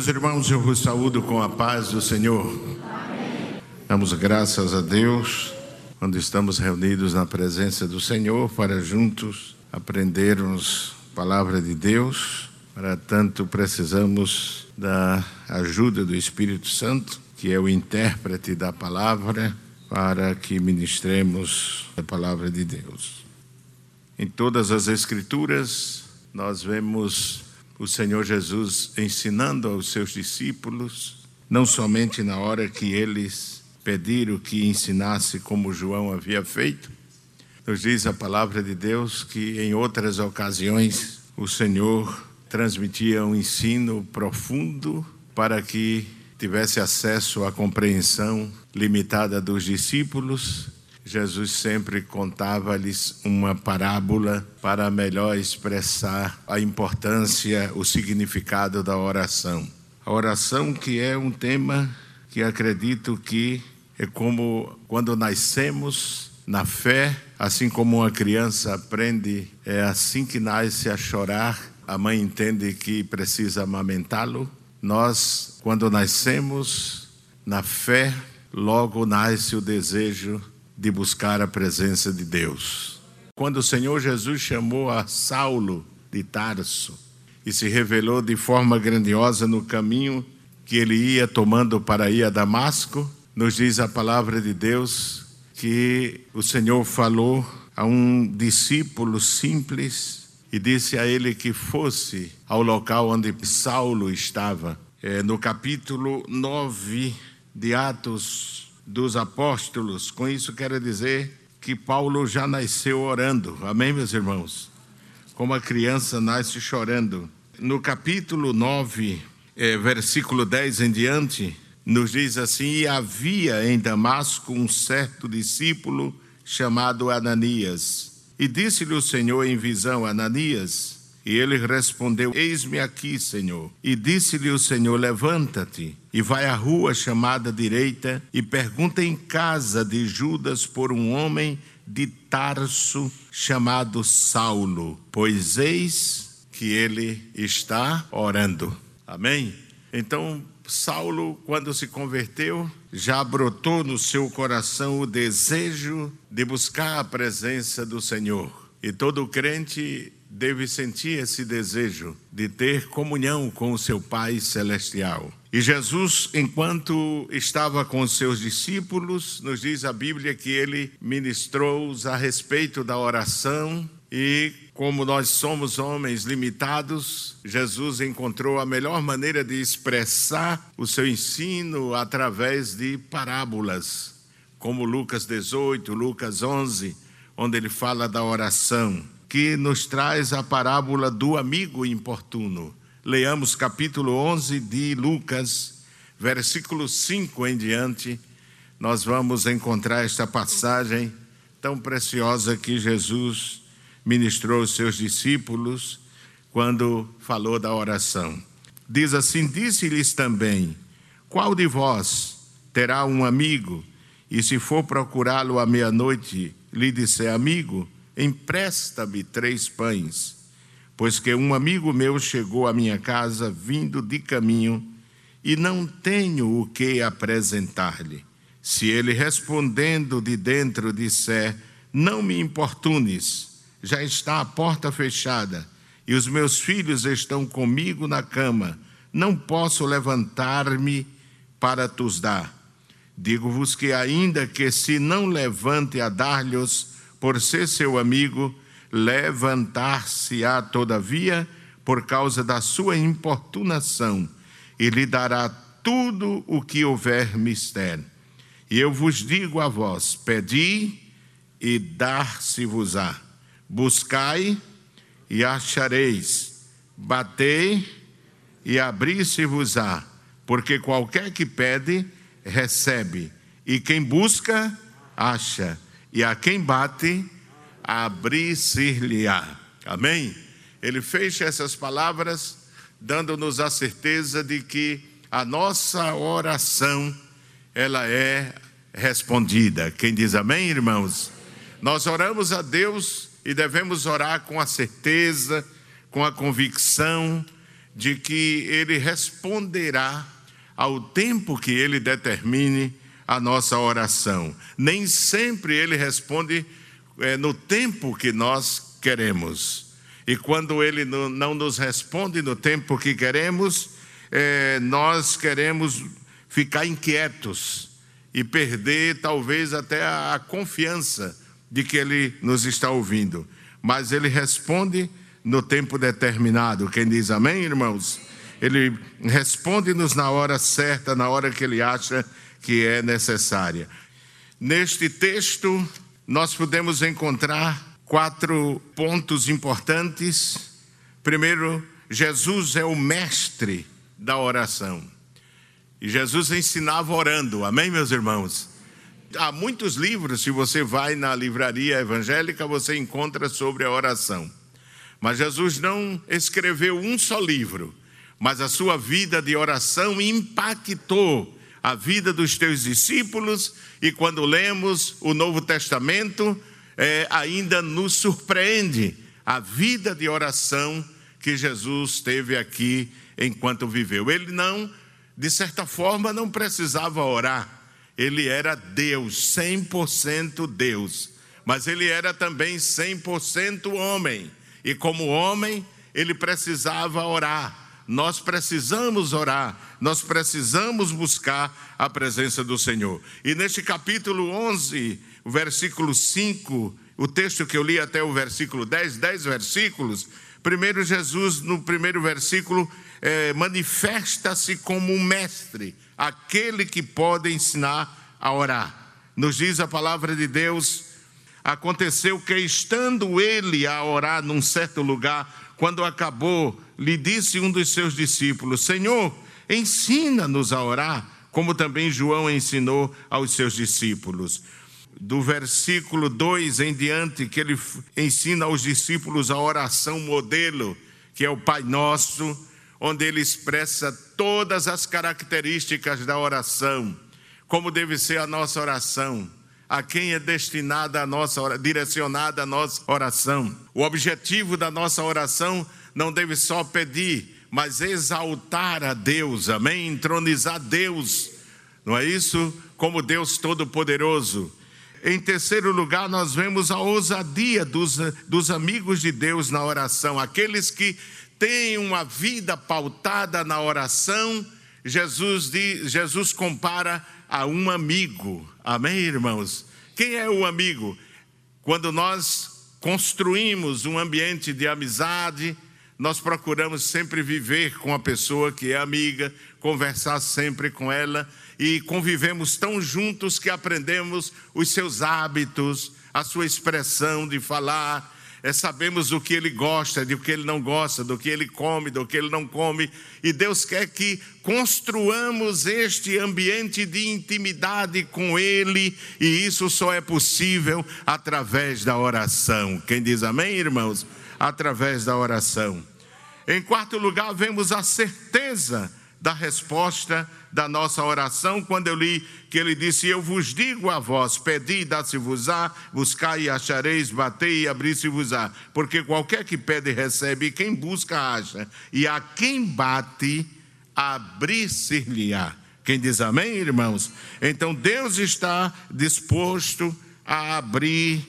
Meus irmãos, eu vos saúdo com a paz do Senhor. Amém. Damos graças a Deus quando estamos reunidos na presença do Senhor para juntos aprendermos a palavra de Deus. Para tanto, precisamos da ajuda do Espírito Santo, que é o intérprete da palavra, para que ministremos a palavra de Deus. Em todas as Escrituras, nós vemos o Senhor Jesus ensinando aos seus discípulos, não somente na hora que eles pediram que ensinasse como João havia feito, nos diz a palavra de Deus que em outras ocasiões o Senhor transmitia um ensino profundo para que tivesse acesso à compreensão limitada dos discípulos Jesus sempre contava-lhes uma parábola para melhor expressar a importância, o significado da oração. A oração que é um tema que acredito que é como quando nascemos na fé, assim como uma criança aprende, é assim que nasce a chorar, a mãe entende que precisa amamentá-lo. Nós, quando nascemos na fé, logo nasce o desejo de buscar a presença de Deus. Quando o Senhor Jesus chamou a Saulo de Tarso e se revelou de forma grandiosa no caminho que ele ia tomando para ir a Damasco, nos diz a palavra de Deus que o Senhor falou a um discípulo simples e disse a ele que fosse ao local onde Saulo estava. É, no capítulo 9 de Atos dos apóstolos. Com isso quero dizer que Paulo já nasceu orando. Amém, meus irmãos? Como a criança nasce chorando. No capítulo 9, é, versículo 10 em diante, nos diz assim: E havia em Damasco um certo discípulo chamado Ananias. E disse-lhe o Senhor em visão: Ananias. E ele respondeu: Eis-me aqui, Senhor. E disse-lhe o Senhor: Levanta-te e vai à rua chamada direita e pergunta em casa de Judas por um homem de Tarso chamado Saulo, pois eis que ele está orando. Amém? Então, Saulo, quando se converteu, já brotou no seu coração o desejo de buscar a presença do Senhor. E todo crente deve sentir esse desejo de ter comunhão com o seu Pai Celestial. E Jesus, enquanto estava com os seus discípulos, nos diz a Bíblia que ele ministrou-os a respeito da oração e como nós somos homens limitados, Jesus encontrou a melhor maneira de expressar o seu ensino através de parábolas, como Lucas 18, Lucas 11, onde ele fala da oração que nos traz a parábola do amigo importuno. Leamos capítulo 11 de Lucas, versículo 5 em diante. Nós vamos encontrar esta passagem tão preciosa que Jesus ministrou aos seus discípulos quando falou da oração. Diz assim: Disse-lhes também: Qual de vós terá um amigo e se for procurá-lo à meia-noite, lhe disser amigo, empresta-me três pães, pois que um amigo meu chegou à minha casa vindo de caminho e não tenho o que apresentar-lhe. Se ele respondendo de dentro disser: Não me importunes, já está a porta fechada e os meus filhos estão comigo na cama, não posso levantar-me para tus dar. Digo-vos que, ainda que se não levante a dar-lhes por ser seu amigo, levantar-se-á todavia por causa da sua importunação, e lhe dará tudo o que houver mister. E eu vos digo a vós: pedi e dar-se-vos-á, buscai e achareis, batei e abrir-se-vos-á, porque qualquer que pede, recebe, e quem busca, acha e a quem bate, abrir-se-lhe-á. Amém? Ele fecha essas palavras, dando-nos a certeza de que a nossa oração, ela é respondida. Quem diz amém, irmãos? Nós oramos a Deus e devemos orar com a certeza, com a convicção de que ele responderá ao tempo que ele determine a nossa oração. Nem sempre ele responde é, no tempo que nós queremos. E quando ele não nos responde no tempo que queremos, é, nós queremos ficar inquietos e perder talvez até a, a confiança de que ele nos está ouvindo. Mas ele responde no tempo determinado. Quem diz amém, irmãos? Ele responde-nos na hora certa, na hora que ele acha que é necessária. Neste texto, nós podemos encontrar quatro pontos importantes. Primeiro, Jesus é o mestre da oração. E Jesus ensinava orando, amém, meus irmãos? Há muitos livros, se você vai na livraria evangélica, você encontra sobre a oração. Mas Jesus não escreveu um só livro, mas a sua vida de oração impactou a vida dos teus discípulos, e quando lemos o Novo Testamento, é, ainda nos surpreende a vida de oração que Jesus teve aqui enquanto viveu. Ele não, de certa forma, não precisava orar. Ele era Deus, 100% Deus. Mas ele era também 100% homem. E como homem, ele precisava orar. Nós precisamos orar, nós precisamos buscar a presença do Senhor. E neste capítulo 11, o versículo 5, o texto que eu li até o versículo 10, 10 versículos, primeiro Jesus, no primeiro versículo, é, manifesta-se como um mestre, aquele que pode ensinar a orar. Nos diz a palavra de Deus, aconteceu que estando ele a orar num certo lugar, quando acabou, lhe disse um dos seus discípulos: Senhor, ensina-nos a orar, como também João ensinou aos seus discípulos. Do versículo 2 em diante, que ele ensina aos discípulos a oração modelo, que é o Pai Nosso, onde ele expressa todas as características da oração, como deve ser a nossa oração, a quem é destinada a nossa direcionada a nossa oração. O objetivo da nossa oração não deve só pedir, mas exaltar a Deus, amém? Entronizar Deus. Não é isso? Como Deus todo-poderoso em terceiro lugar, nós vemos a ousadia dos, dos amigos de Deus na oração, aqueles que têm uma vida pautada na oração. Jesus, diz, Jesus compara a um amigo, amém, irmãos? Quem é o amigo? Quando nós construímos um ambiente de amizade, nós procuramos sempre viver com a pessoa que é amiga, conversar sempre com ela e convivemos tão juntos que aprendemos os seus hábitos, a sua expressão de falar, é, sabemos o que ele gosta, do que ele não gosta, do que ele come, do que ele não come, e Deus quer que construamos este ambiente de intimidade com Ele, e isso só é possível através da oração. Quem diz amém, irmãos? Através da oração. Em quarto lugar, vemos a certeza da resposta da nossa oração, quando eu li que ele disse: Eu vos digo a vós, pedi e dá-se-vos-á, buscai e achareis, batei e abri-se-vos-á. Porque qualquer que pede, recebe, e quem busca, acha, e a quem bate, abrir-se-lhe-á. Quem diz amém, irmãos? Então Deus está disposto a abrir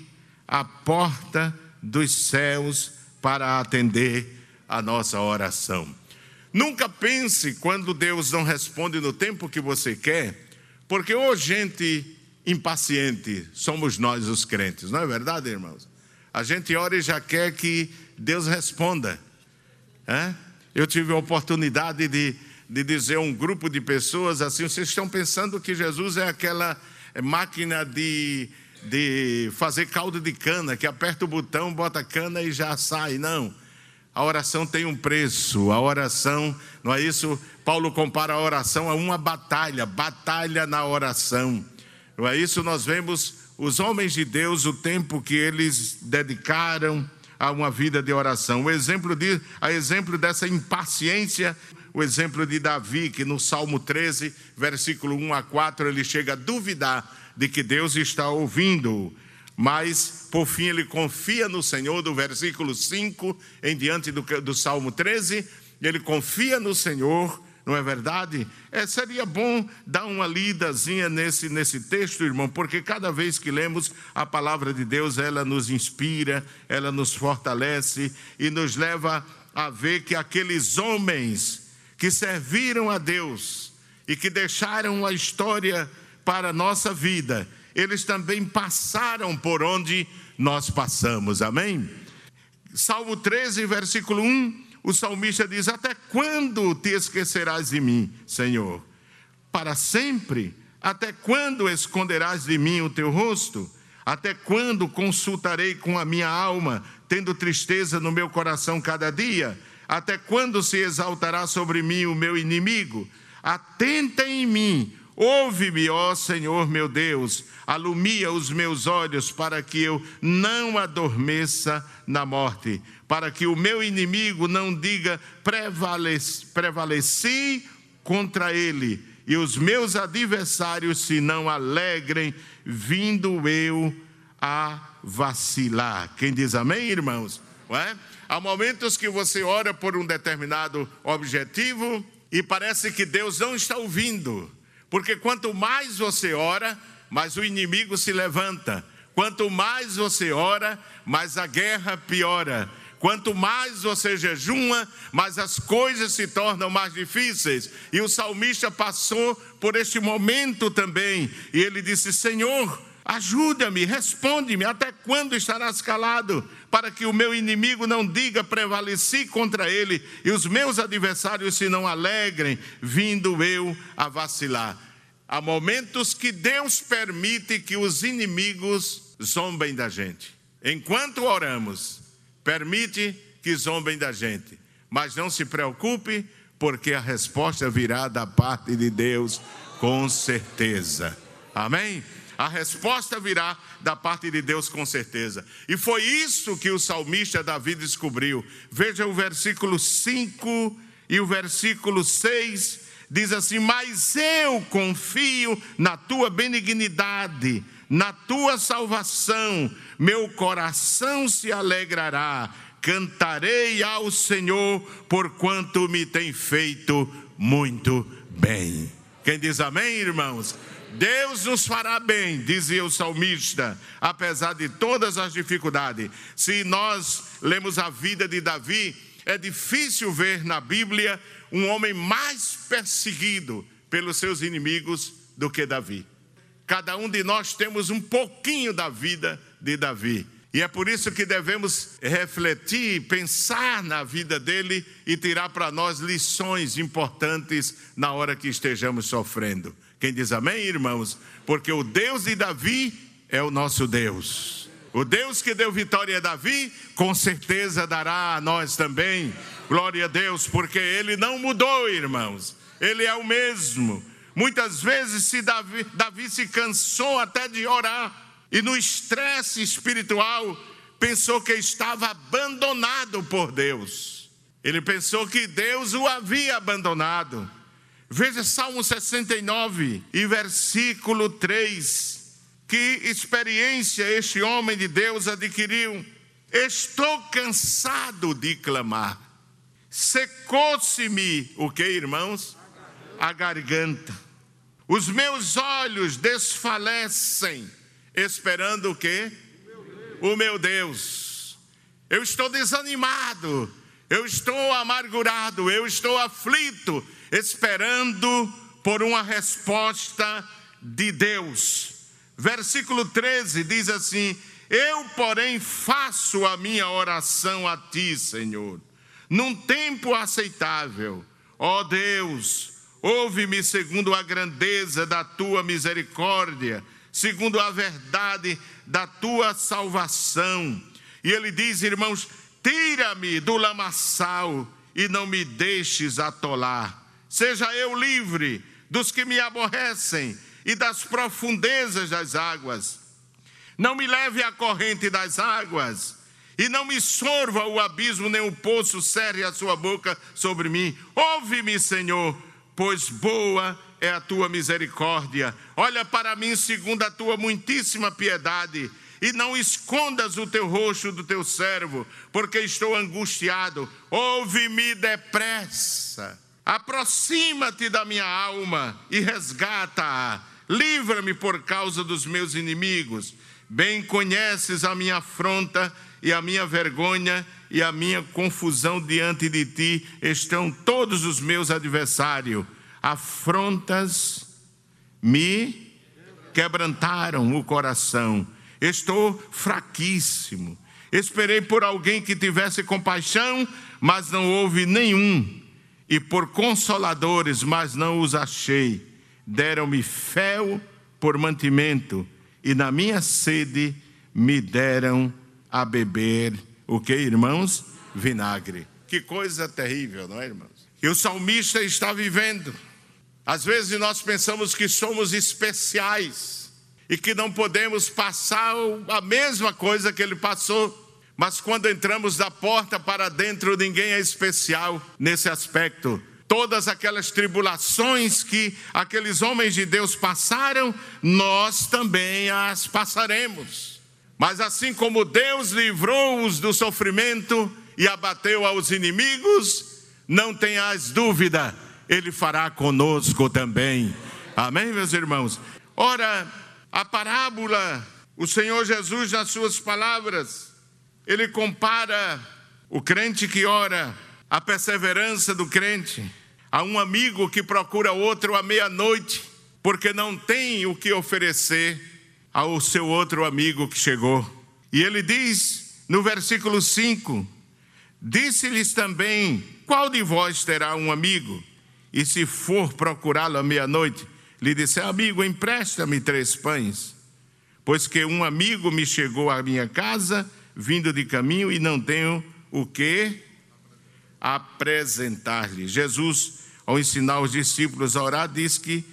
a porta dos céus para atender a nossa oração. Nunca pense quando Deus não responde no tempo que você quer, porque ou gente impaciente somos nós os crentes, não é verdade, irmãos? A gente ora e já quer que Deus responda. É? Eu tive a oportunidade de, de dizer a um grupo de pessoas assim: vocês estão pensando que Jesus é aquela máquina de, de fazer caldo de cana, que aperta o botão, bota cana e já sai. Não. A oração tem um preço, a oração, não é isso? Paulo compara a oração a uma batalha, batalha na oração. Não é isso? Nós vemos os homens de Deus, o tempo que eles dedicaram a uma vida de oração. O exemplo de, a exemplo dessa impaciência, o exemplo de Davi, que no Salmo 13, versículo 1 a 4, ele chega a duvidar de que Deus está ouvindo mas por fim ele confia no Senhor, do versículo 5 em diante do, do Salmo 13, ele confia no Senhor, não é verdade? É, seria bom dar uma lidazinha nesse, nesse texto, irmão, porque cada vez que lemos a palavra de Deus, ela nos inspira, ela nos fortalece e nos leva a ver que aqueles homens que serviram a Deus e que deixaram a história para a nossa vida, eles também passaram por onde nós passamos, amém? Salmo 13, versículo 1, o salmista diz: Até quando te esquecerás de mim, Senhor? Para sempre? Até quando esconderás de mim o teu rosto? Até quando consultarei com a minha alma, tendo tristeza no meu coração cada dia? Até quando se exaltará sobre mim o meu inimigo? Atenta em mim Ouve-me, ó Senhor meu Deus, alumia os meus olhos para que eu não adormeça na morte, para que o meu inimigo não diga prevaleci, prevaleci contra ele, e os meus adversários se não alegrem, vindo eu a vacilar. Quem diz amém, irmãos? É? Há momentos que você ora por um determinado objetivo e parece que Deus não está ouvindo. Porque quanto mais você ora, mais o inimigo se levanta. Quanto mais você ora, mais a guerra piora. Quanto mais você jejuma, mais as coisas se tornam mais difíceis. E o salmista passou por este momento também. E ele disse: Senhor, ajuda-me, responde-me, até quando estarás calado? para que o meu inimigo não diga prevaleci contra ele e os meus adversários se não alegrem, vindo eu a vacilar. Há momentos que Deus permite que os inimigos zombem da gente. Enquanto oramos, permite que zombem da gente. Mas não se preocupe, porque a resposta virá da parte de Deus com certeza. Amém? A resposta virá da parte de Deus com certeza. E foi isso que o salmista Davi descobriu. Veja o versículo 5 e o versículo 6 diz assim: Mas eu confio na tua benignidade, na tua salvação, meu coração se alegrará, cantarei ao Senhor, porquanto me tem feito muito bem. Quem diz amém, irmãos? Deus nos fará bem, dizia o salmista, apesar de todas as dificuldades. Se nós lemos a vida de Davi, é difícil ver na Bíblia um homem mais perseguido pelos seus inimigos do que Davi. Cada um de nós temos um pouquinho da vida de Davi. E é por isso que devemos refletir, pensar na vida dele e tirar para nós lições importantes na hora que estejamos sofrendo. Quem diz amém, irmãos? Porque o Deus de Davi é o nosso Deus. O Deus que deu vitória a Davi, com certeza dará a nós também. Glória a Deus, porque ele não mudou, irmãos. Ele é o mesmo. Muitas vezes se Davi, Davi se cansou até de orar e no estresse espiritual pensou que estava abandonado por Deus. Ele pensou que Deus o havia abandonado. Veja Salmo 69 e versículo 3. Que experiência este homem de Deus adquiriu. Estou cansado de clamar. Secou-se-me o que, irmãos? A garganta. Os meus olhos desfalecem, esperando o que? O meu Deus. Eu estou desanimado, eu estou amargurado, eu estou aflito, esperando por uma resposta de Deus. Versículo 13 diz assim: Eu, porém, faço a minha oração a ti, Senhor, num tempo aceitável. Ó Deus, ouve-me segundo a grandeza da tua misericórdia, segundo a verdade da tua salvação. E ele diz, irmãos: Tira-me do lamaçal e não me deixes atolar seja eu livre dos que me aborrecem e das profundezas das águas. Não me leve à corrente das águas, e não me sorva o abismo, nem o poço cerre a sua boca sobre mim. Ouve-me, Senhor, pois boa a tua misericórdia. Olha para mim segundo a tua muitíssima piedade, e não escondas o teu rosto do teu servo, porque estou angustiado. Ouve-me depressa. Aproxima-te da minha alma e resgata-a. Livra-me por causa dos meus inimigos. Bem conheces a minha afronta e a minha vergonha e a minha confusão diante de ti estão todos os meus adversários. Afrontas me quebrantaram o coração. Estou fraquíssimo. Esperei por alguém que tivesse compaixão, mas não houve nenhum. E por consoladores, mas não os achei. Deram-me fel por mantimento, e na minha sede me deram a beber o que, irmãos? Vinagre. Que coisa terrível, não é, irmãos? E o salmista está vivendo. Às vezes nós pensamos que somos especiais e que não podemos passar a mesma coisa que ele passou. Mas quando entramos da porta para dentro, ninguém é especial nesse aspecto. Todas aquelas tribulações que aqueles homens de Deus passaram, nós também as passaremos. Mas assim como Deus livrou-os do sofrimento e abateu aos inimigos, não tenhas dúvida, ele fará conosco também. Amém, meus irmãos? Ora, a parábola, o Senhor Jesus, nas suas palavras, ele compara o crente que ora, a perseverança do crente, a um amigo que procura outro à meia-noite, porque não tem o que oferecer ao seu outro amigo que chegou. E ele diz no versículo 5: Disse-lhes também: Qual de vós terá um amigo? E se for procurá-lo à meia-noite, lhe disser: Amigo, empresta-me três pães, pois que um amigo me chegou à minha casa, vindo de caminho, e não tenho o que apresentar-lhe. Jesus, ao ensinar os discípulos a orar, diz que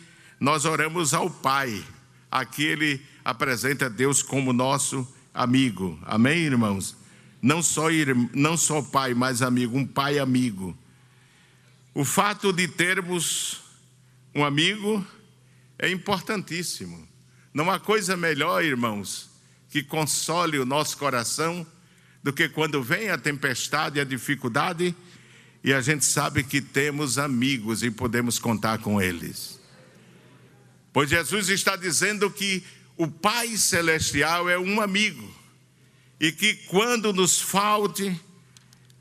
nós oramos ao Pai. Aqui ele apresenta Deus como nosso amigo. Amém, irmãos? Não só, não só pai, mas amigo, um pai amigo. O fato de termos um amigo é importantíssimo. Não há coisa melhor, irmãos, que console o nosso coração do que quando vem a tempestade e a dificuldade e a gente sabe que temos amigos e podemos contar com eles. Pois Jesus está dizendo que o Pai Celestial é um amigo e que quando nos falte,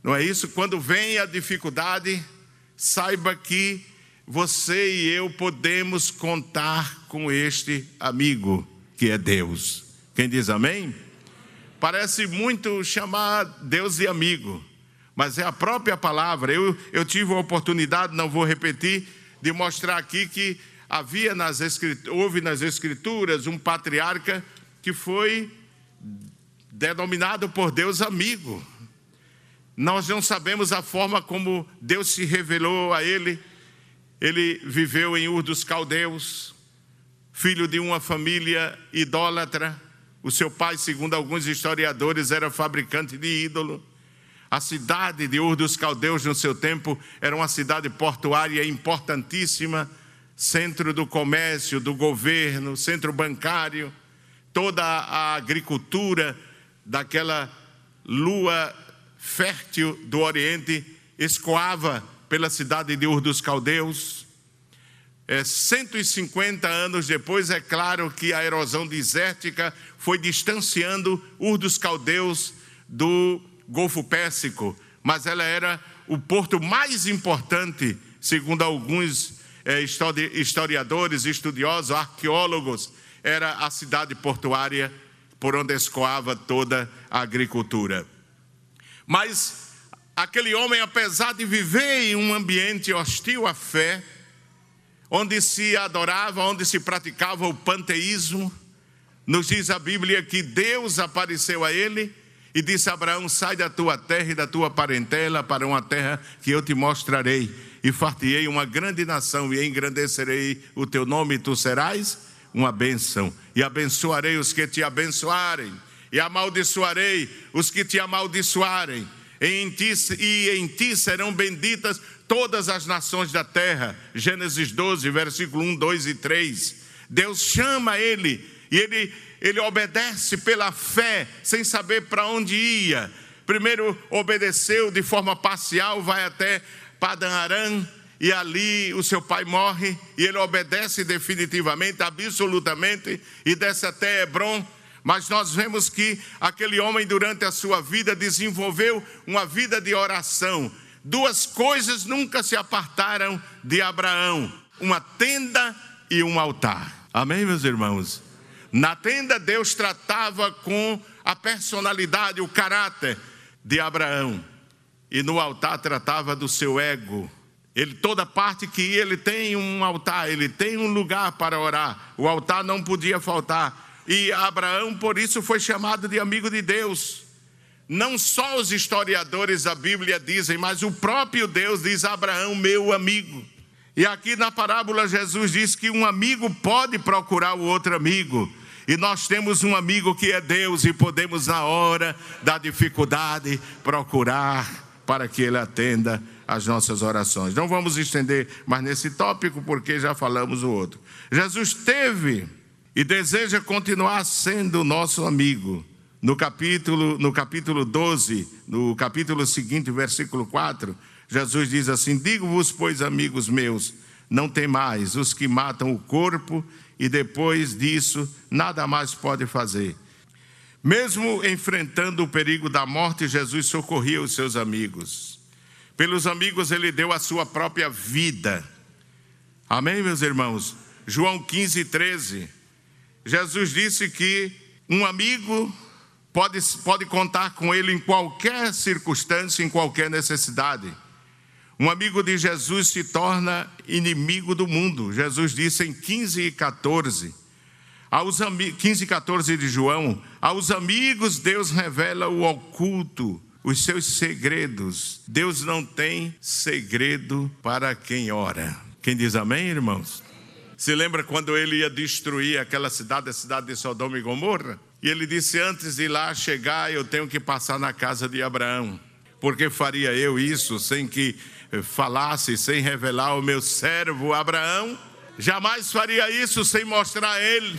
não é isso? Quando vem a dificuldade, saiba que você e eu podemos contar com este amigo que é Deus. Quem diz amém? Parece muito chamar Deus de amigo, mas é a própria palavra. Eu, eu tive a oportunidade, não vou repetir, de mostrar aqui que havia nas houve nas escrituras um patriarca que foi denominado por Deus amigo. Nós não sabemos a forma como Deus se revelou a ele. Ele viveu em Ur dos Caldeus, filho de uma família idólatra. O seu pai, segundo alguns historiadores, era fabricante de ídolo. A cidade de Ur dos Caldeus, no seu tempo, era uma cidade portuária importantíssima, centro do comércio, do governo, centro bancário. Toda a agricultura daquela lua fértil do Oriente escoava pela cidade de Ur dos Caldeus. É, 150 anos depois, é claro que a erosão desértica foi distanciando Ur dos Caldeus do Golfo Pérsico, mas ela era o porto mais importante, segundo alguns é, historiadores, estudiosos, arqueólogos, era a cidade portuária por onde escoava toda a agricultura. Mas aquele homem, apesar de viver em um ambiente hostil à fé, onde se adorava, onde se praticava o panteísmo, nos diz a Bíblia que Deus apareceu a ele e disse a Abraão: Sai da tua terra e da tua parentela para uma terra que eu te mostrarei, e fartiei uma grande nação, e engrandecerei o teu nome, e tu serás uma bênção, e abençoarei os que te abençoarem e amaldiçoarei os que te amaldiçoarem, e em ti, e em ti serão benditas todas as nações da terra. Gênesis 12, versículo 1, 2 e 3. Deus chama ele, e ele ele obedece pela fé, sem saber para onde ia. Primeiro obedeceu de forma parcial, vai até Padan Aram, e ali o seu pai morre, e ele obedece definitivamente, absolutamente, e desce até Hebron. Mas nós vemos que aquele homem, durante a sua vida, desenvolveu uma vida de oração. Duas coisas nunca se apartaram de Abraão: uma tenda e um altar. Amém, meus irmãos? Na tenda, Deus tratava com a personalidade, o caráter de Abraão. E no altar tratava do seu ego. Ele, toda parte que ia, ele tem um altar, ele tem um lugar para orar. O altar não podia faltar. E Abraão, por isso, foi chamado de amigo de Deus. Não só os historiadores da Bíblia dizem, mas o próprio Deus diz: Abraão, meu amigo. E aqui na parábola, Jesus diz que um amigo pode procurar o outro amigo. E nós temos um amigo que é Deus e podemos, na hora da dificuldade, procurar para que Ele atenda as nossas orações. Não vamos estender mais nesse tópico, porque já falamos o outro. Jesus teve e deseja continuar sendo nosso amigo. No capítulo, no capítulo 12, no capítulo seguinte, versículo 4, Jesus diz assim: Digo-vos, pois, amigos meus, não temais os que matam o corpo e depois disso nada mais pode fazer. Mesmo enfrentando o perigo da morte, Jesus socorria os seus amigos. Pelos amigos, ele deu a sua própria vida. Amém, meus irmãos? João 15, 13. Jesus disse que um amigo pode, pode contar com ele em qualquer circunstância, em qualquer necessidade. Um amigo de Jesus se torna inimigo do mundo. Jesus disse em 15 e 14, aos 15 e 14 de João, aos amigos Deus revela o oculto, os seus segredos. Deus não tem segredo para quem ora. Quem diz amém, irmãos? Se lembra quando ele ia destruir aquela cidade, a cidade de Sodoma e Gomorra? E ele disse: Antes de lá chegar, eu tenho que passar na casa de Abraão. Porque faria eu isso sem que falasse sem revelar o meu servo Abraão, jamais faria isso sem mostrar a ele.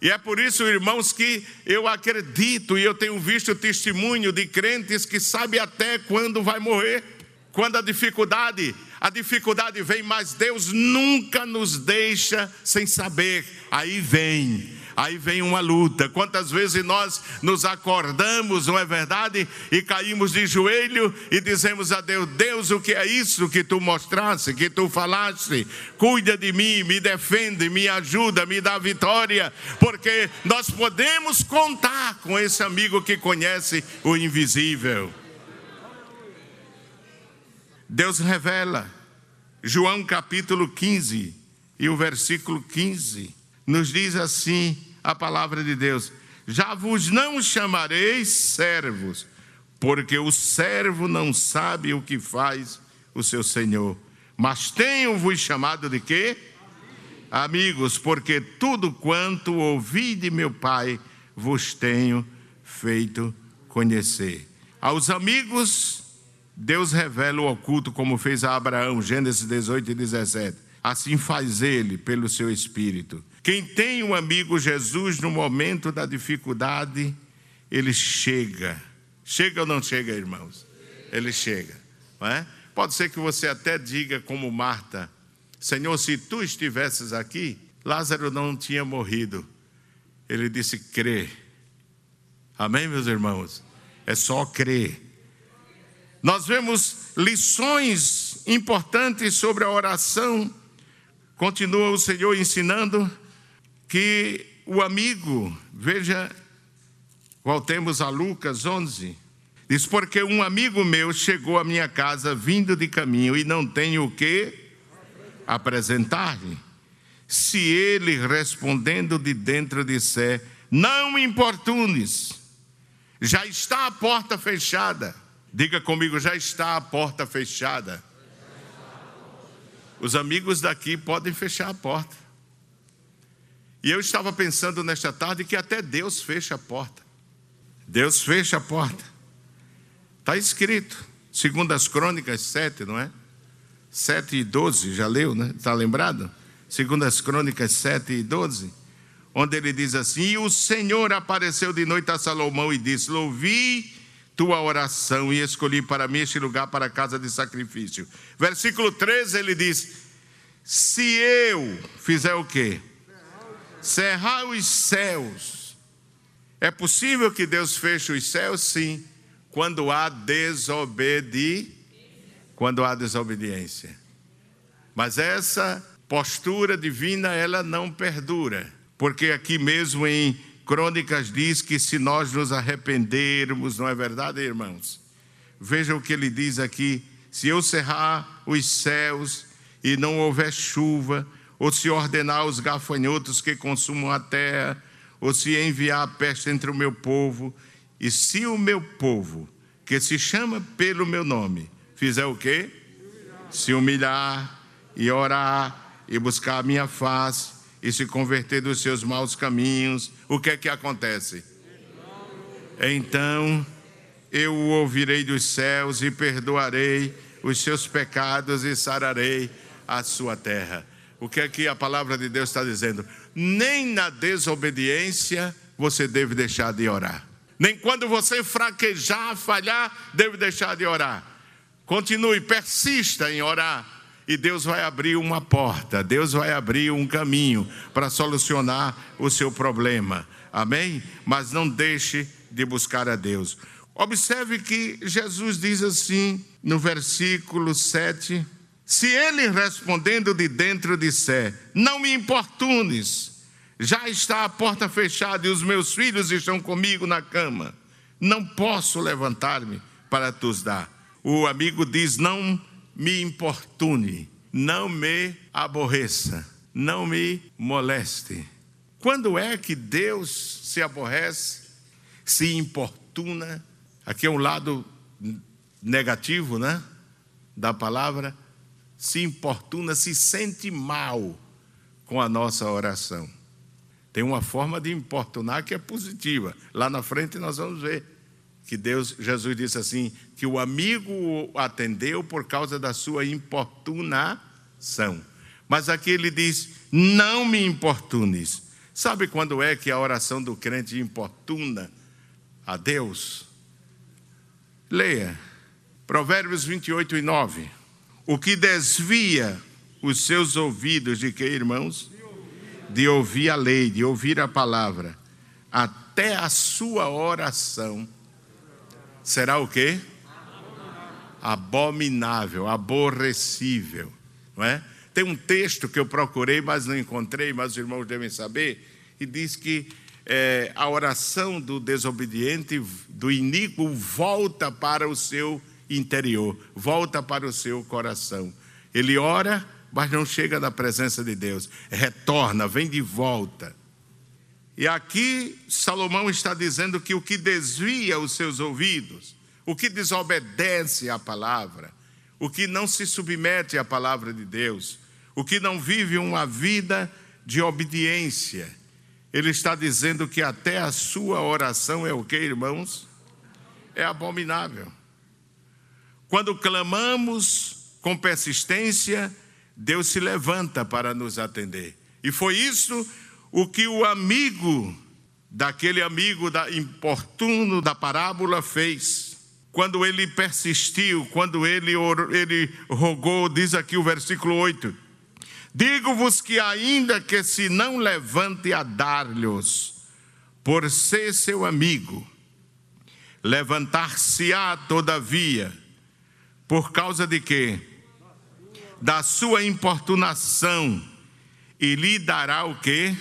E é por isso, irmãos, que eu acredito e eu tenho visto testemunho de crentes que sabem até quando vai morrer, quando a dificuldade, a dificuldade vem, mas Deus nunca nos deixa sem saber. Aí vem aí vem uma luta. Quantas vezes nós nos acordamos, não é verdade? E caímos de joelho e dizemos a Deus: Deus, o que é isso que tu mostraste, que tu falaste? Cuida de mim, me defende, me ajuda, me dá vitória, porque nós podemos contar com esse amigo que conhece o invisível. Deus revela, João capítulo 15 e o versículo 15 nos diz assim a palavra de Deus: Já vos não chamareis servos, porque o servo não sabe o que faz o seu senhor. Mas tenho-vos chamado de quê? Amigos, porque tudo quanto ouvi de meu Pai vos tenho feito conhecer. Aos amigos, Deus revela o oculto, como fez a Abraão, Gênesis 18 e 17. Assim faz ele pelo seu espírito. Quem tem um amigo Jesus no momento da dificuldade, ele chega. Chega ou não chega, irmãos? Ele chega. É? Pode ser que você até diga, como Marta: Senhor, se tu estivesses aqui, Lázaro não tinha morrido. Ele disse: crê. Amém, meus irmãos? É só crer. Nós vemos lições importantes sobre a oração. Continua o Senhor ensinando que o amigo, veja, voltemos a Lucas 11, diz: Porque um amigo meu chegou à minha casa vindo de caminho e não tenho o que apresentar-lhe. Se ele respondendo de dentro disser: Não importunes, já está a porta fechada. Diga comigo, já está a porta fechada. Os amigos daqui podem fechar a porta. E eu estava pensando nesta tarde que até Deus fecha a porta. Deus fecha a porta. Está escrito, segundo as crônicas 7, não é? 7 e 12, já leu, né? Está lembrado? Segundo as crônicas 7 e 12, onde ele diz assim: E o Senhor apareceu de noite a Salomão e disse: Ouvi tua oração e escolhi para mim este lugar para a casa de sacrifício. Versículo 13 ele diz: Se eu fizer o quê? Cerrar os céus. É possível que Deus feche os céus? Sim, quando há desobediência. Quando há desobediência. Mas essa postura divina, ela não perdura. Porque aqui mesmo em Crônicas diz que se nós nos arrependermos, não é verdade, irmãos? Veja o que ele diz aqui: se eu cerrar os céus e não houver chuva, ou se ordenar os gafanhotos que consumam a terra, ou se enviar a peste entre o meu povo, e se o meu povo, que se chama pelo meu nome, fizer o quê? Se humilhar e orar e buscar a minha face e se converter dos seus maus caminhos, o que é que acontece? Então eu o ouvirei dos céus e perdoarei os seus pecados e sararei a sua terra. O que é que a palavra de Deus está dizendo? Nem na desobediência você deve deixar de orar. Nem quando você fraquejar, falhar, deve deixar de orar. Continue, persista em orar e Deus vai abrir uma porta, Deus vai abrir um caminho para solucionar o seu problema. Amém? Mas não deixe de buscar a Deus. Observe que Jesus diz assim no versículo 7: Se ele respondendo de dentro disser, Não me importunes, já está a porta fechada e os meus filhos estão comigo na cama, não posso levantar-me para te dar. O amigo diz: Não me importune, não me aborreça, não me moleste. Quando é que Deus se aborrece, se importuna? Aqui é um lado negativo, né? Da palavra. Se importuna, se sente mal com a nossa oração. Tem uma forma de importunar que é positiva. Lá na frente nós vamos ver que Deus, Jesus disse assim, que o amigo o atendeu por causa da sua importunação. Mas aqui ele diz: "Não me importunes". Sabe quando é que a oração do crente importuna a Deus? Leia. Provérbios 28 e 9. O que desvia os seus ouvidos de que, irmãos? De ouvir a lei, de ouvir a palavra, até a sua oração será o quê? Abominável, aborrecível, não é? Tem um texto que eu procurei, mas não encontrei, mas os irmãos devem saber, e diz que é, a oração do desobediente, do iníquo, volta para o seu interior, volta para o seu coração. Ele ora, mas não chega na presença de Deus, retorna, vem de volta. E aqui Salomão está dizendo que o que desvia os seus ouvidos, o que desobedece à palavra, o que não se submete à palavra de Deus, o que não vive uma vida de obediência, ele está dizendo que até a sua oração é o que, irmãos? É abominável. Quando clamamos com persistência, Deus se levanta para nos atender. E foi isso o que o amigo daquele amigo da importuno da parábola fez. Quando ele persistiu, quando ele, ele rogou, diz aqui o versículo 8: Digo-vos que, ainda que se não levante a dar-lhes, por ser seu amigo, levantar-se-á todavia, por causa de quê? Da sua importunação, e lhe dará o quê?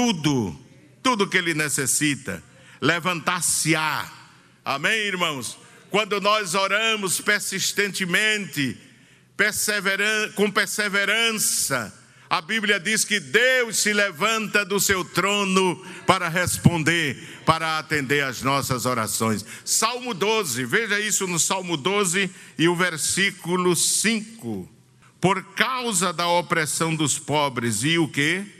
Tudo, tudo que ele necessita. Levantar-se-á. Amém, irmãos? Quando nós oramos persistentemente, perseveran com perseverança, a Bíblia diz que Deus se levanta do seu trono para responder, para atender às nossas orações. Salmo 12, veja isso no Salmo 12 e o versículo 5. Por causa da opressão dos pobres e o que?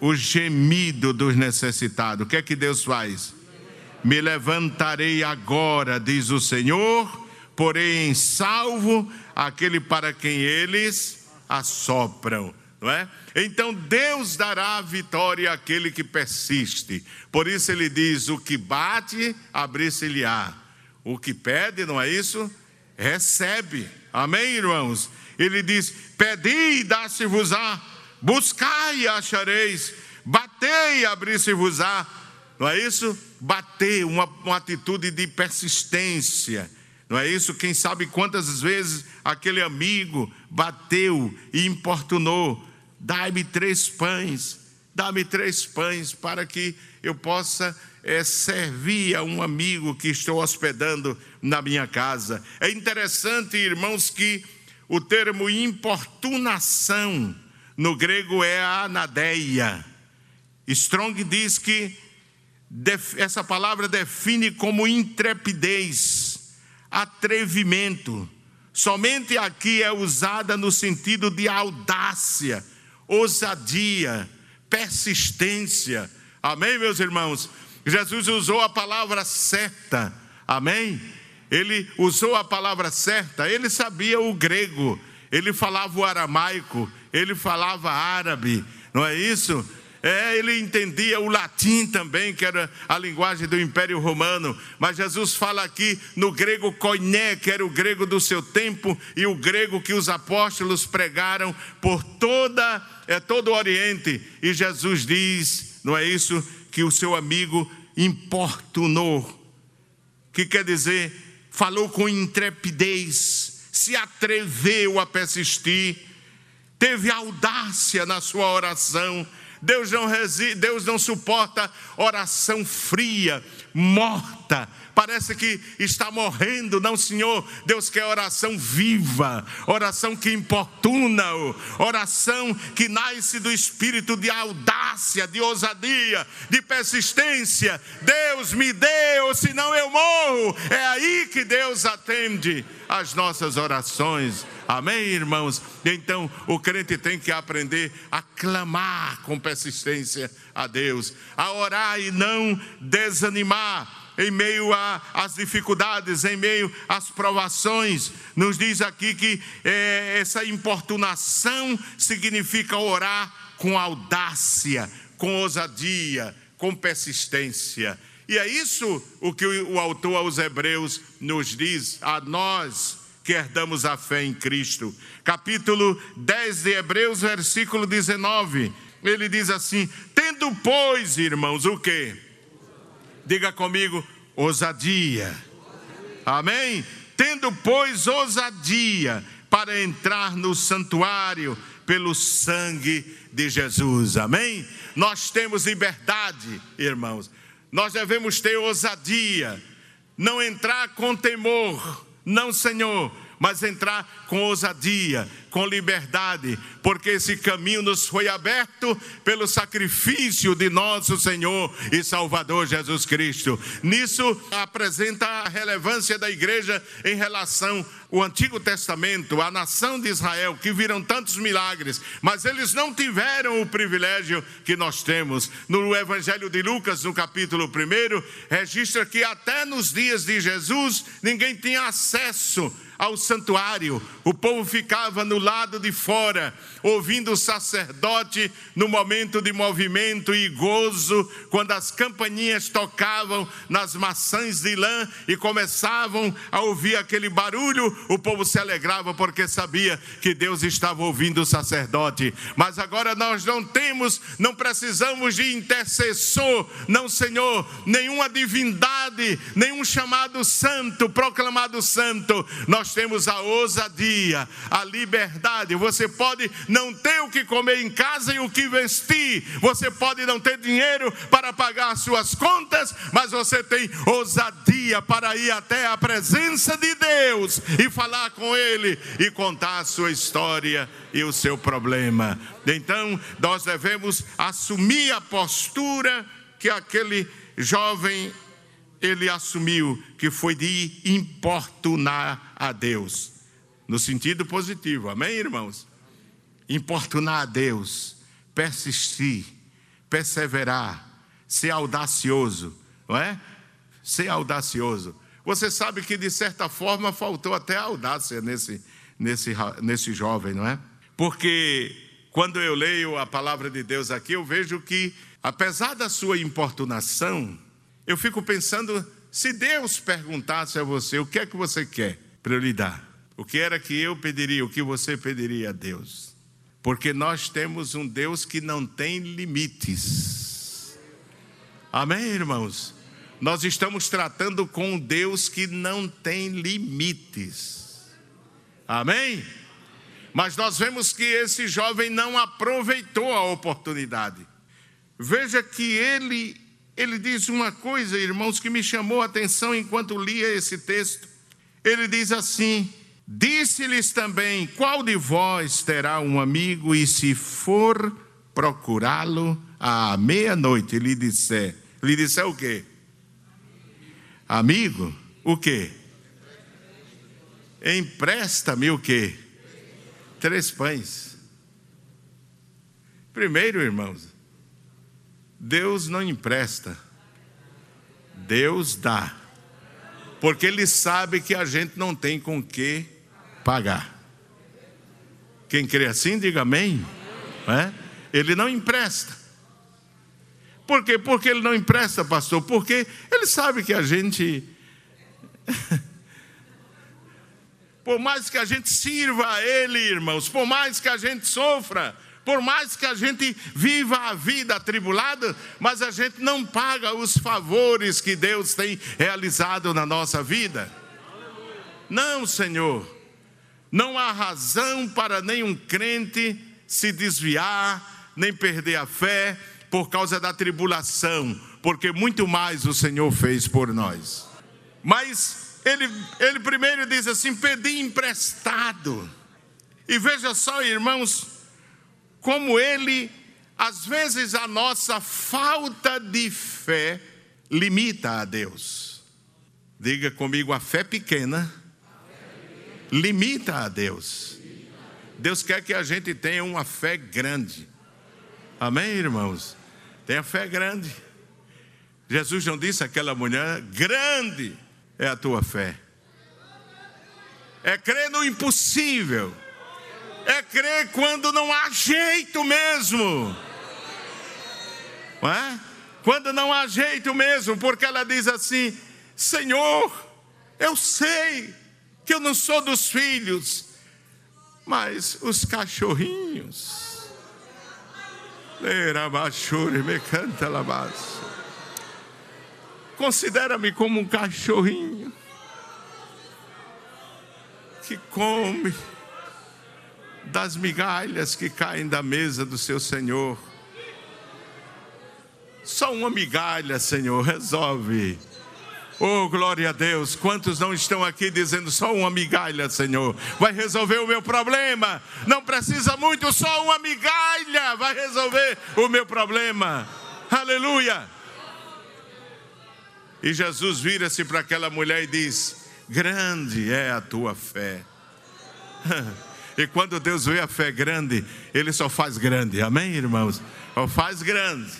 O gemido dos necessitados. O que é que Deus faz? Me levantarei agora, diz o Senhor, porém salvo aquele para quem eles assopram. não é? Então Deus dará a vitória àquele que persiste. Por isso ele diz: o que bate, abrir-se-lhe-á. O que pede, não é isso? Recebe. Amém, irmãos? Ele diz: pedi e dá-se-vos-á, buscai e achareis, batei e abrir-se-vos-á. Não é isso? Bater, uma, uma atitude de persistência. Não é isso? Quem sabe quantas vezes aquele amigo bateu e importunou Dai-me três pães, dá-me três pães para que eu possa é, servir a um amigo que estou hospedando na minha casa. É interessante, irmãos, que o termo importunação no grego é anadeia. Strong diz que essa palavra define como intrepidez, atrevimento. Somente aqui é usada no sentido de audácia ousadia, persistência. Amém, meus irmãos? Jesus usou a palavra certa. Amém? Ele usou a palavra certa, ele sabia o grego, ele falava o aramaico, ele falava árabe, não é isso? É, ele entendia o latim também, que era a linguagem do Império Romano, mas Jesus fala aqui no grego koiné, que era o grego do seu tempo e o grego que os apóstolos pregaram por toda é todo o Oriente, e Jesus diz, não é isso, que o seu amigo importunou. Que quer dizer, falou com intrepidez, se atreveu a persistir, teve audácia na sua oração. Deus não, reside, Deus não suporta oração fria, morta. Parece que está morrendo, não, Senhor. Deus quer oração viva, oração que importuna-o, oração que nasce do espírito de audácia, de ousadia, de persistência. Deus me deu, senão eu morro. É aí que Deus atende as nossas orações. Amém, irmãos? Então, o crente tem que aprender a clamar com persistência a Deus, a orar e não desanimar em meio às dificuldades, em meio às provações. Nos diz aqui que é, essa importunação significa orar com audácia, com ousadia, com persistência. E é isso o que o autor aos Hebreus nos diz a nós que herdamos a fé em Cristo. Capítulo 10 de Hebreus, versículo 19. Ele diz assim: Tendo, pois, irmãos, o que? Diga comigo, ousadia. Amém? Tendo, pois, ousadia para entrar no santuário pelo sangue de Jesus. Amém? Nós temos liberdade, irmãos. Nós devemos ter ousadia, não entrar com temor, não, Senhor, mas entrar com ousadia, com liberdade, porque esse caminho nos foi aberto pelo sacrifício de nosso Senhor e Salvador Jesus Cristo. Nisso apresenta a relevância da igreja em relação ao Antigo Testamento, a nação de Israel, que viram tantos milagres, mas eles não tiveram o privilégio que nós temos. No Evangelho de Lucas, no capítulo 1, registra que até nos dias de Jesus ninguém tinha acesso ao santuário. O povo ficava no lado de fora, ouvindo o sacerdote no momento de movimento e gozo, quando as campainhas tocavam nas maçãs de lã e começavam a ouvir aquele barulho, o povo se alegrava porque sabia que Deus estava ouvindo o sacerdote. Mas agora nós não temos, não precisamos de intercessor, não, Senhor, nenhuma divindade, nenhum chamado santo, proclamado santo. Nós temos a ousadia, a liberdade. Você pode não ter o que comer em casa e o que vestir, você pode não ter dinheiro para pagar suas contas, mas você tem ousadia para ir até a presença de Deus e falar com Ele e contar a sua história e o seu problema. Então, nós devemos assumir a postura que aquele jovem ele assumiu que foi de importunar a Deus, no sentido positivo, amém, irmãos? Importunar a Deus, persistir, perseverar, ser audacioso, não é? Ser audacioso. Você sabe que de certa forma faltou até audácia nesse, nesse, nesse jovem, não é? Porque quando eu leio a palavra de Deus aqui, eu vejo que, apesar da sua importunação, eu fico pensando: se Deus perguntasse a você o que é que você quer para eu lhe dar, o que era que eu pediria, o que você pediria a Deus? Porque nós temos um Deus que não tem limites. Amém, irmãos? Nós estamos tratando com um Deus que não tem limites. Amém? Mas nós vemos que esse jovem não aproveitou a oportunidade. Veja que ele ele diz uma coisa, irmãos, que me chamou a atenção enquanto lia esse texto. Ele diz assim: Disse-lhes também: Qual de vós terá um amigo e se for procurá-lo à meia-noite, lhe disser, lhe disser o quê? Amigo, o quê? Empresta-me o quê? três pães. Primeiro, irmãos, Deus não empresta, Deus dá, porque Ele sabe que a gente não tem com que pagar. Quem crê assim, diga amém. É? Ele não empresta. Por quê? Porque ele não empresta, pastor? Porque ele sabe que a gente por mais que a gente sirva a Ele, irmãos, por mais que a gente sofra, por mais que a gente viva a vida atribulada, mas a gente não paga os favores que Deus tem realizado na nossa vida. Não, Senhor, não há razão para nenhum crente se desviar, nem perder a fé por causa da tribulação, porque muito mais o Senhor fez por nós. Mas ele, ele primeiro diz assim: pedi emprestado. E veja só, irmãos, como ele, às vezes, a nossa falta de fé limita a Deus. Diga comigo, a fé pequena limita a Deus. Deus quer que a gente tenha uma fé grande. Amém, irmãos? Tenha fé grande. Jesus não disse àquela mulher: grande é a tua fé. É crer no impossível. É crer quando não há jeito mesmo. Não é? Quando não há jeito mesmo, porque ela diz assim: Senhor, eu sei que eu não sou dos filhos, mas os cachorrinhos. me canta. Considera-me como um cachorrinho que come das migalhas que caem da mesa do seu Senhor. Só uma migalha, Senhor, resolve. Oh, glória a Deus. Quantos não estão aqui dizendo só uma migalha, Senhor? Vai resolver o meu problema. Não precisa muito, só uma migalha vai resolver o meu problema. Aleluia. E Jesus vira-se para aquela mulher e diz: Grande é a tua fé. E quando Deus vê a fé grande, Ele só faz grande, amém, irmãos? Só faz grande.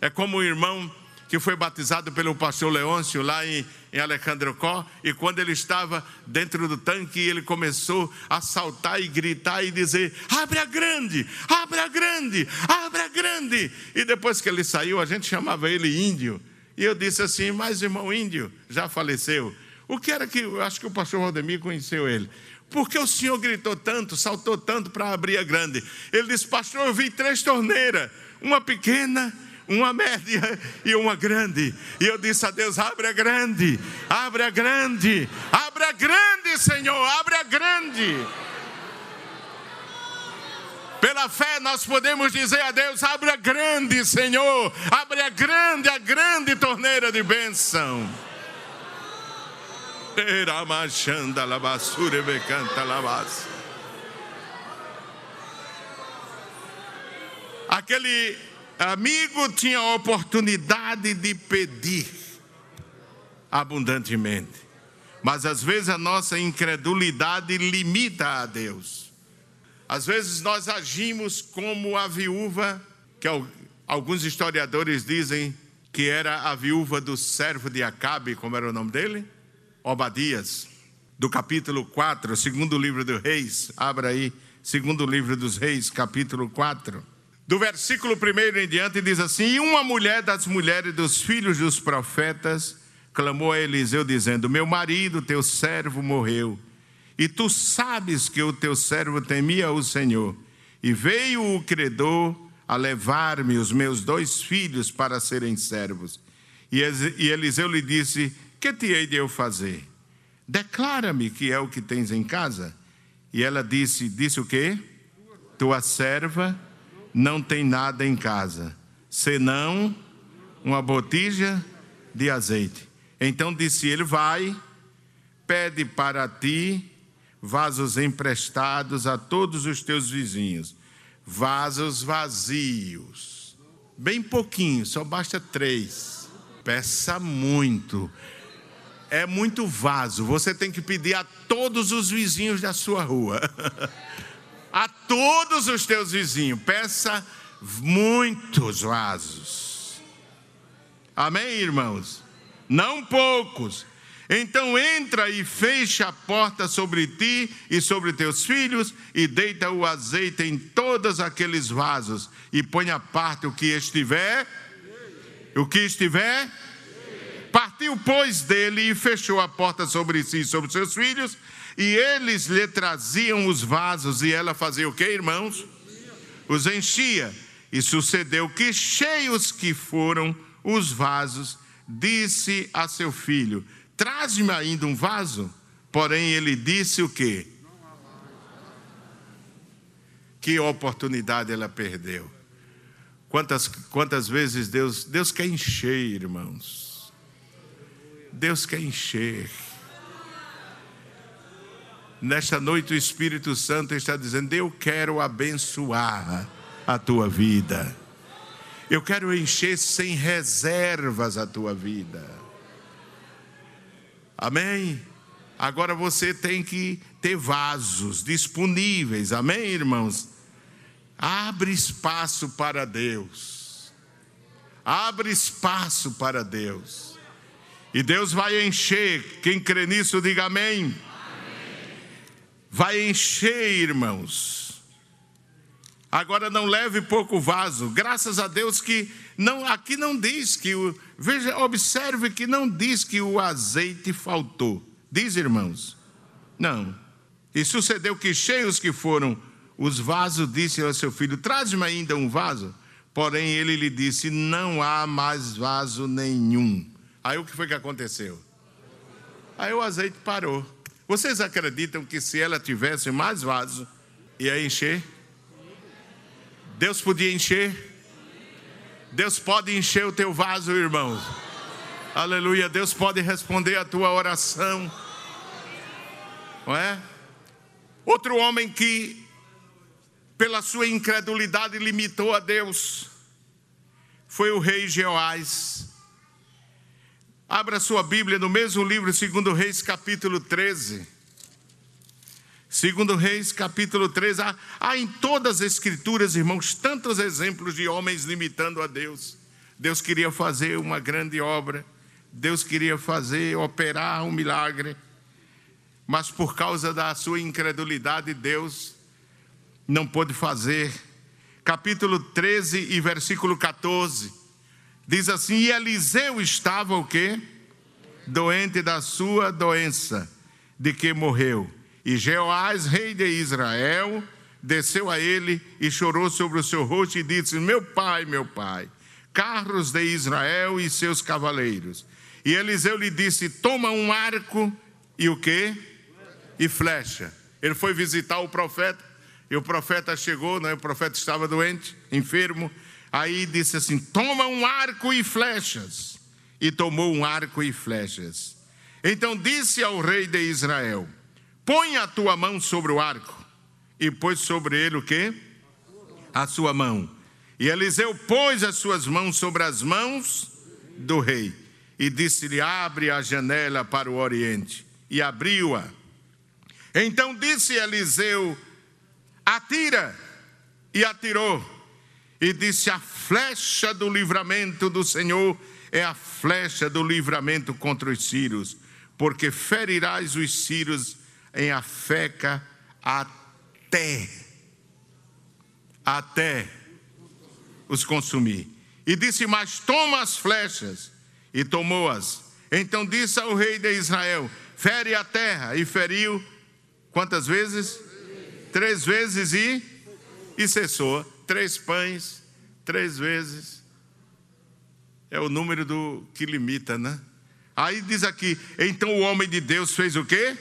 É como o irmão que foi batizado pelo pastor Leôncio lá em, em Alejandrocó, e quando ele estava dentro do tanque, ele começou a saltar e gritar e dizer: Abre a grande, abre a grande, abre a grande. E depois que ele saiu, a gente chamava ele índio. E eu disse assim, mas irmão índio já faleceu. O que era que, eu acho que o pastor Valdemir conheceu ele. Por que o senhor gritou tanto, saltou tanto para abrir a grande? Ele disse, pastor, eu vi três torneiras, uma pequena, uma média e uma grande. E eu disse a Deus: abre a grande, abre a grande, abre a grande, Senhor, abre a grande. Pela fé nós podemos dizer a Deus: abre a grande, Senhor, abre a grande, a grande torneira de bênção. Aquele amigo tinha a oportunidade de pedir abundantemente, mas às vezes a nossa incredulidade limita a Deus. Às vezes nós agimos como a viúva, que alguns historiadores dizem que era a viúva do servo de Acabe, como era o nome dele? Obadias, do capítulo 4, segundo livro do Reis. Abra aí, segundo livro dos Reis, capítulo 4. Do versículo 1 em diante diz assim: E uma mulher das mulheres dos filhos dos profetas clamou a Eliseu, dizendo: Meu marido, teu servo, morreu, e tu sabes que o teu servo temia o Senhor. E veio o credor a levar-me os meus dois filhos para serem servos. E Eliseu lhe disse: Que te hei de eu fazer? Declara-me que é o que tens em casa. E ela disse: Disse o quê? Tua serva não tem nada em casa, senão uma botija de azeite. Então disse ele: Vai, pede para ti vasos emprestados a todos os teus vizinhos, vasos vazios, bem pouquinho, só basta três. Peça muito. É muito vaso. Você tem que pedir a todos os vizinhos da sua rua. a todos os teus vizinhos. Peça muitos vasos. Amém, irmãos? Não poucos. Então entra e fecha a porta sobre ti e sobre teus filhos, e deita o azeite em todos aqueles vasos, e põe a parte o que estiver, o que estiver. Partiu, pois, dele e fechou a porta sobre si e sobre seus filhos, e eles lhe traziam os vasos, e ela fazia o que, irmãos? Os enchia. E sucedeu que, cheios que foram os vasos, disse a seu filho: Traz-me ainda um vaso. Porém, ele disse o quê? Que oportunidade ela perdeu. Quantas, quantas vezes Deus, Deus quer encher, irmãos. Deus quer encher. Nesta noite o Espírito Santo está dizendo: Eu quero abençoar a tua vida. Eu quero encher sem reservas a tua vida. Amém? Agora você tem que ter vasos disponíveis. Amém, irmãos? Abre espaço para Deus. Abre espaço para Deus. E Deus vai encher. Quem crê nisso, diga amém vai encher, irmãos. Agora não leve pouco vaso. Graças a Deus que não aqui não diz que o veja, observe que não diz que o azeite faltou. Diz, irmãos? Não. E sucedeu que cheios que foram os vasos, disse ao seu filho: Traz-me ainda um vaso. Porém, ele lhe disse: Não há mais vaso nenhum. Aí o que foi que aconteceu? Aí o azeite parou. Vocês acreditam que se ela tivesse mais vaso, ia encher? Deus podia encher? Deus pode encher o teu vaso, irmão. Aleluia. Deus pode responder a tua oração. Não é? Outro homem que, pela sua incredulidade, limitou a Deus, foi o rei Jeoás. Abra sua Bíblia no mesmo livro, segundo Reis, capítulo 13. Segundo Reis, capítulo 13. Há, há em todas as escrituras, irmãos, tantos exemplos de homens limitando a Deus. Deus queria fazer uma grande obra. Deus queria fazer, operar um milagre. Mas por causa da sua incredulidade, Deus não pôde fazer. Capítulo 13 e versículo 14. Diz assim: E Eliseu estava o quê? Doente da sua doença, de que morreu. E Jeoás, rei de Israel, desceu a ele e chorou sobre o seu rosto e disse: Meu pai, meu pai, carros de Israel e seus cavaleiros. E Eliseu lhe disse: Toma um arco e o quê? E flecha. Ele foi visitar o profeta, e o profeta chegou, né? o profeta estava doente, enfermo, Aí disse assim: Toma um arco e flechas. E tomou um arco e flechas. Então disse ao rei de Israel: Põe a tua mão sobre o arco. E pôs sobre ele o quê? A sua mão. E Eliseu pôs as suas mãos sobre as mãos do rei. E disse-lhe: Abre a janela para o oriente. E abriu-a. Então disse Eliseu: Atira. E atirou e disse: A flecha do livramento do Senhor é a flecha do livramento contra os sírios, porque ferirás os sírios em Afeca até até os consumir. E disse: Mas toma as flechas. E tomou-as. Então disse ao rei de Israel: Fere a terra. E feriu quantas vezes? Três vezes e, e cessou. Três pães, três vezes. É o número do que limita, né? Aí diz aqui: então o homem de Deus fez o quê?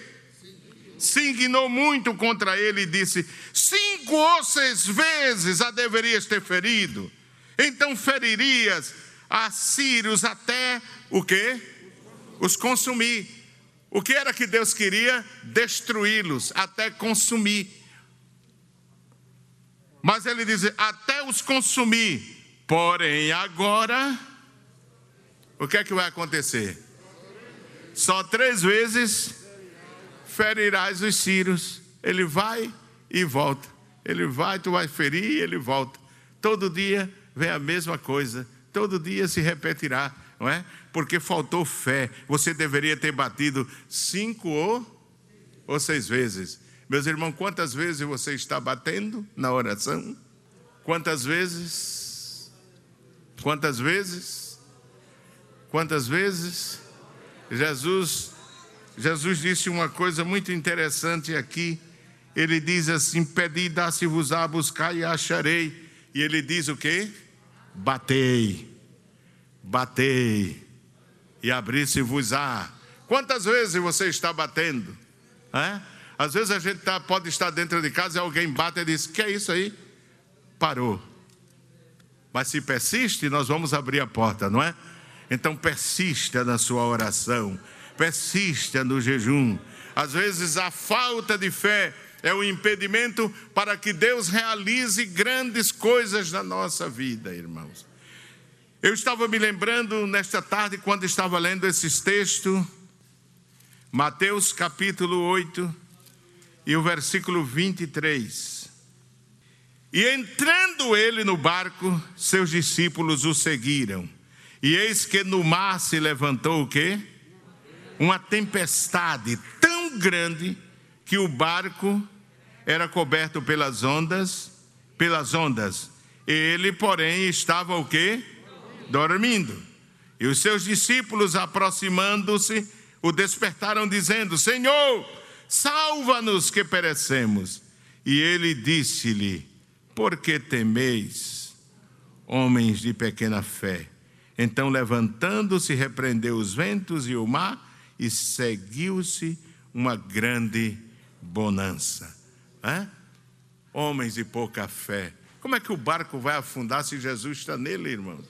Se indignou muito contra ele e disse: Cinco ou seis vezes a deverias ter ferido então feririas a sírios até o que? Os consumir. O que era que Deus queria? Destruí-los, até consumir. Mas ele diz: até os consumir. Porém, agora, o que é que vai acontecer? Só três vezes ferirás os sírios. Ele vai e volta. Ele vai, tu vai ferir e ele volta. Todo dia vem a mesma coisa, todo dia se repetirá, não é? Porque faltou fé. Você deveria ter batido cinco ou, ou seis vezes. Meus irmãos, quantas vezes você está batendo na oração? Quantas vezes? Quantas vezes? Quantas vezes? Jesus, Jesus disse uma coisa muito interessante aqui. Ele diz assim: Pedi, dá-se-vos-á, buscar e acharei. E ele diz o quê? Batei, batei, e abri-se-vos-á. Quantas vezes você está batendo? É? Às vezes a gente tá, pode estar dentro de casa e alguém bate e diz: Que é isso aí? Parou. Mas se persiste, nós vamos abrir a porta, não é? Então persista na sua oração, persista no jejum. Às vezes a falta de fé é o impedimento para que Deus realize grandes coisas na nossa vida, irmãos. Eu estava me lembrando nesta tarde, quando estava lendo esses textos, Mateus capítulo 8 e o versículo 23. E entrando ele no barco, seus discípulos o seguiram. E eis que no mar se levantou o quê? Uma tempestade tão grande que o barco era coberto pelas ondas, pelas ondas. Ele, porém, estava o quê? Dormindo. E os seus discípulos, aproximando-se, o despertaram, dizendo: Senhor, salva-nos que perecemos. E ele disse-lhe: Por que temeis, homens de pequena fé? Então, levantando-se, repreendeu os ventos e o mar, e seguiu-se uma grande bonança. É? Homens de pouca fé. Como é que o barco vai afundar se Jesus está nele, irmãos?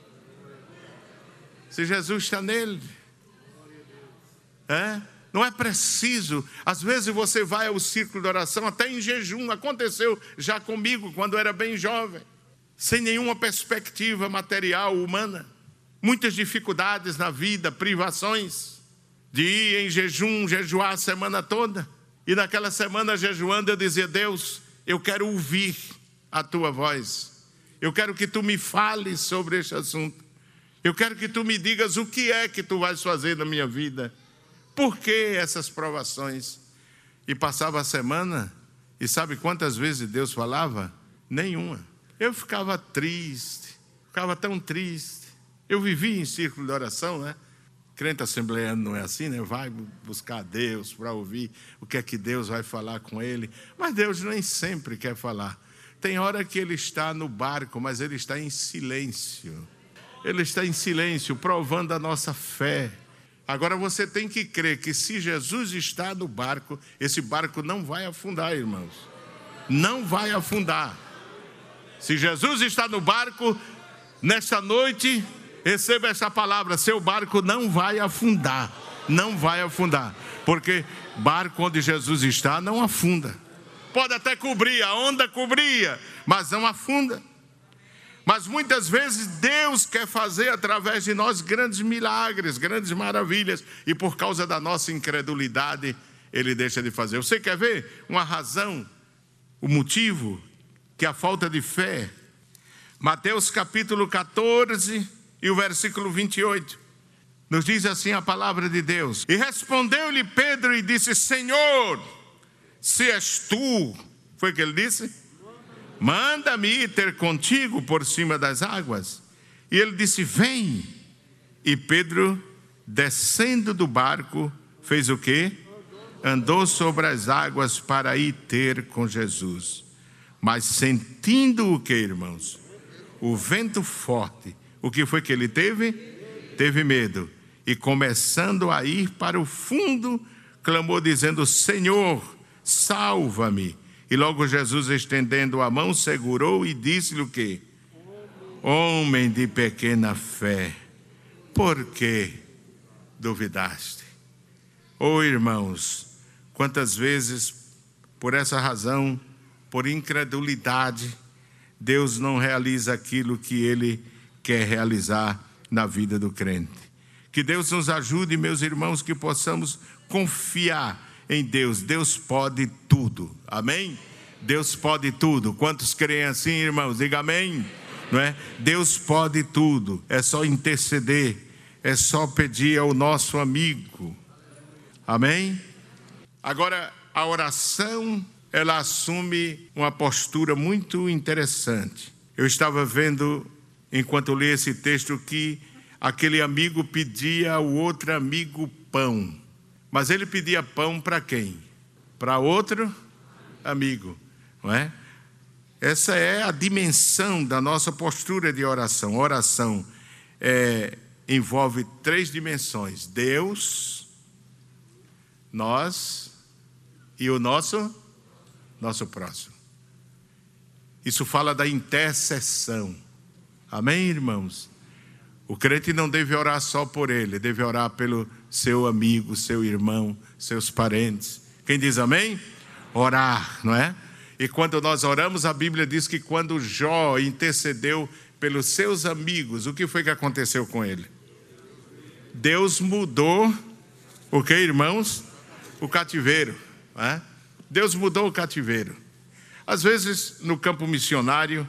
Se Jesus está nele. É? Não é preciso. Às vezes você vai ao círculo de oração até em jejum. Aconteceu já comigo quando era bem jovem. Sem nenhuma perspectiva material, humana. Muitas dificuldades na vida, privações. De ir em jejum, jejuar a semana toda. E naquela semana jejuando, eu dizia: Deus, eu quero ouvir a tua voz. Eu quero que tu me fales sobre este assunto. Eu quero que tu me digas o que é que tu vais fazer na minha vida. Por que essas provações? E passava a semana, e sabe quantas vezes Deus falava? Nenhuma. Eu ficava triste, ficava tão triste. Eu vivia em círculo de oração, né? Crente assembleano não é assim, né? Vai buscar Deus para ouvir o que é que Deus vai falar com ele. Mas Deus nem sempre quer falar. Tem hora que ele está no barco, mas ele está em silêncio. Ele está em silêncio, provando a nossa fé. Agora você tem que crer que se Jesus está no barco, esse barco não vai afundar, irmãos. Não vai afundar. Se Jesus está no barco, nesta noite, Receba essa palavra: seu barco não vai afundar. Não vai afundar. Porque barco onde Jesus está não afunda. Pode até cobrir, a onda cobria, mas não afunda. Mas muitas vezes Deus quer fazer através de nós grandes milagres, grandes maravilhas, e por causa da nossa incredulidade, Ele deixa de fazer. Você quer ver uma razão, o motivo que a falta de fé? Mateus capítulo 14, e o versículo 28. Nos diz assim a palavra de Deus. E respondeu-lhe Pedro e disse: Senhor, se és tu, foi o que ele disse? Manda-me ir ter contigo por cima das águas. E ele disse: Vem. E Pedro, descendo do barco, fez o quê? Andou sobre as águas para ir ter com Jesus. Mas sentindo o que, irmãos? O vento forte. O que foi que ele teve? Teve medo. E começando a ir para o fundo, clamou dizendo: Senhor, salva-me. E logo Jesus, estendendo a mão, segurou e disse-lhe o quê? Homem de pequena fé, por que duvidaste? Oh irmãos, quantas vezes, por essa razão, por incredulidade, Deus não realiza aquilo que Ele quer realizar na vida do crente. Que Deus nos ajude, meus irmãos, que possamos confiar em Deus. Deus pode tudo. Amém? Deus pode tudo. Quantos creem assim, irmãos? Diga amém. Não é? Deus pode tudo. É só interceder. É só pedir ao nosso amigo. Amém? Agora, a oração, ela assume uma postura muito interessante. Eu estava vendo, enquanto li esse texto, que aquele amigo pedia ao outro amigo pão. Mas ele pedia pão para quem? Para outro amigo, não é? Essa é a dimensão da nossa postura de oração. Oração é, envolve três dimensões: Deus, nós e o nosso nosso próximo. Isso fala da intercessão. Amém, irmãos? O crente não deve orar só por ele, deve orar pelo seu amigo, seu irmão, seus parentes. Quem diz amém? Orar, não é? E quando nós oramos, a Bíblia diz que quando Jó intercedeu pelos seus amigos, o que foi que aconteceu com ele? Deus mudou o que, irmãos? O cativeiro. É? Deus mudou o cativeiro. Às vezes, no campo missionário,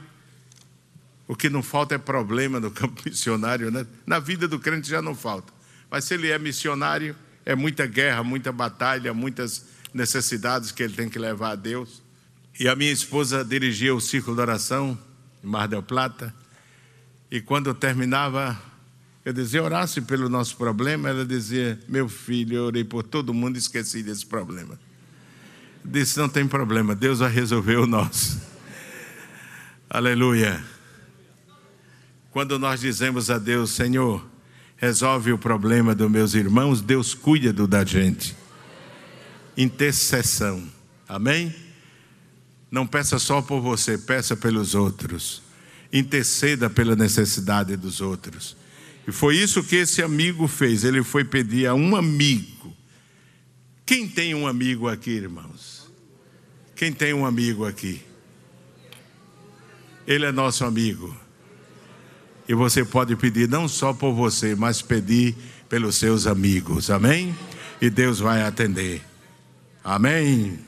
o que não falta é problema no campo missionário, né? Na vida do crente já não falta. Mas se ele é missionário, é muita guerra, muita batalha, muitas necessidades que ele tem que levar a Deus. E a minha esposa dirigia o círculo de oração em Mar del Plata. E quando terminava, eu dizia, orasse pelo nosso problema. Ela dizia, meu filho, eu orei por todo mundo e esqueci desse problema. Eu disse, não tem problema, Deus vai resolver o nosso. Aleluia. Quando nós dizemos a Deus, Senhor, resolve o problema dos meus irmãos, Deus cuida do da gente. Intercessão. Amém? Não peça só por você, peça pelos outros. Interceda pela necessidade dos outros. E foi isso que esse amigo fez. Ele foi pedir a um amigo. Quem tem um amigo aqui, irmãos? Quem tem um amigo aqui? Ele é nosso amigo. E você pode pedir não só por você, mas pedir pelos seus amigos. Amém? E Deus vai atender. Amém.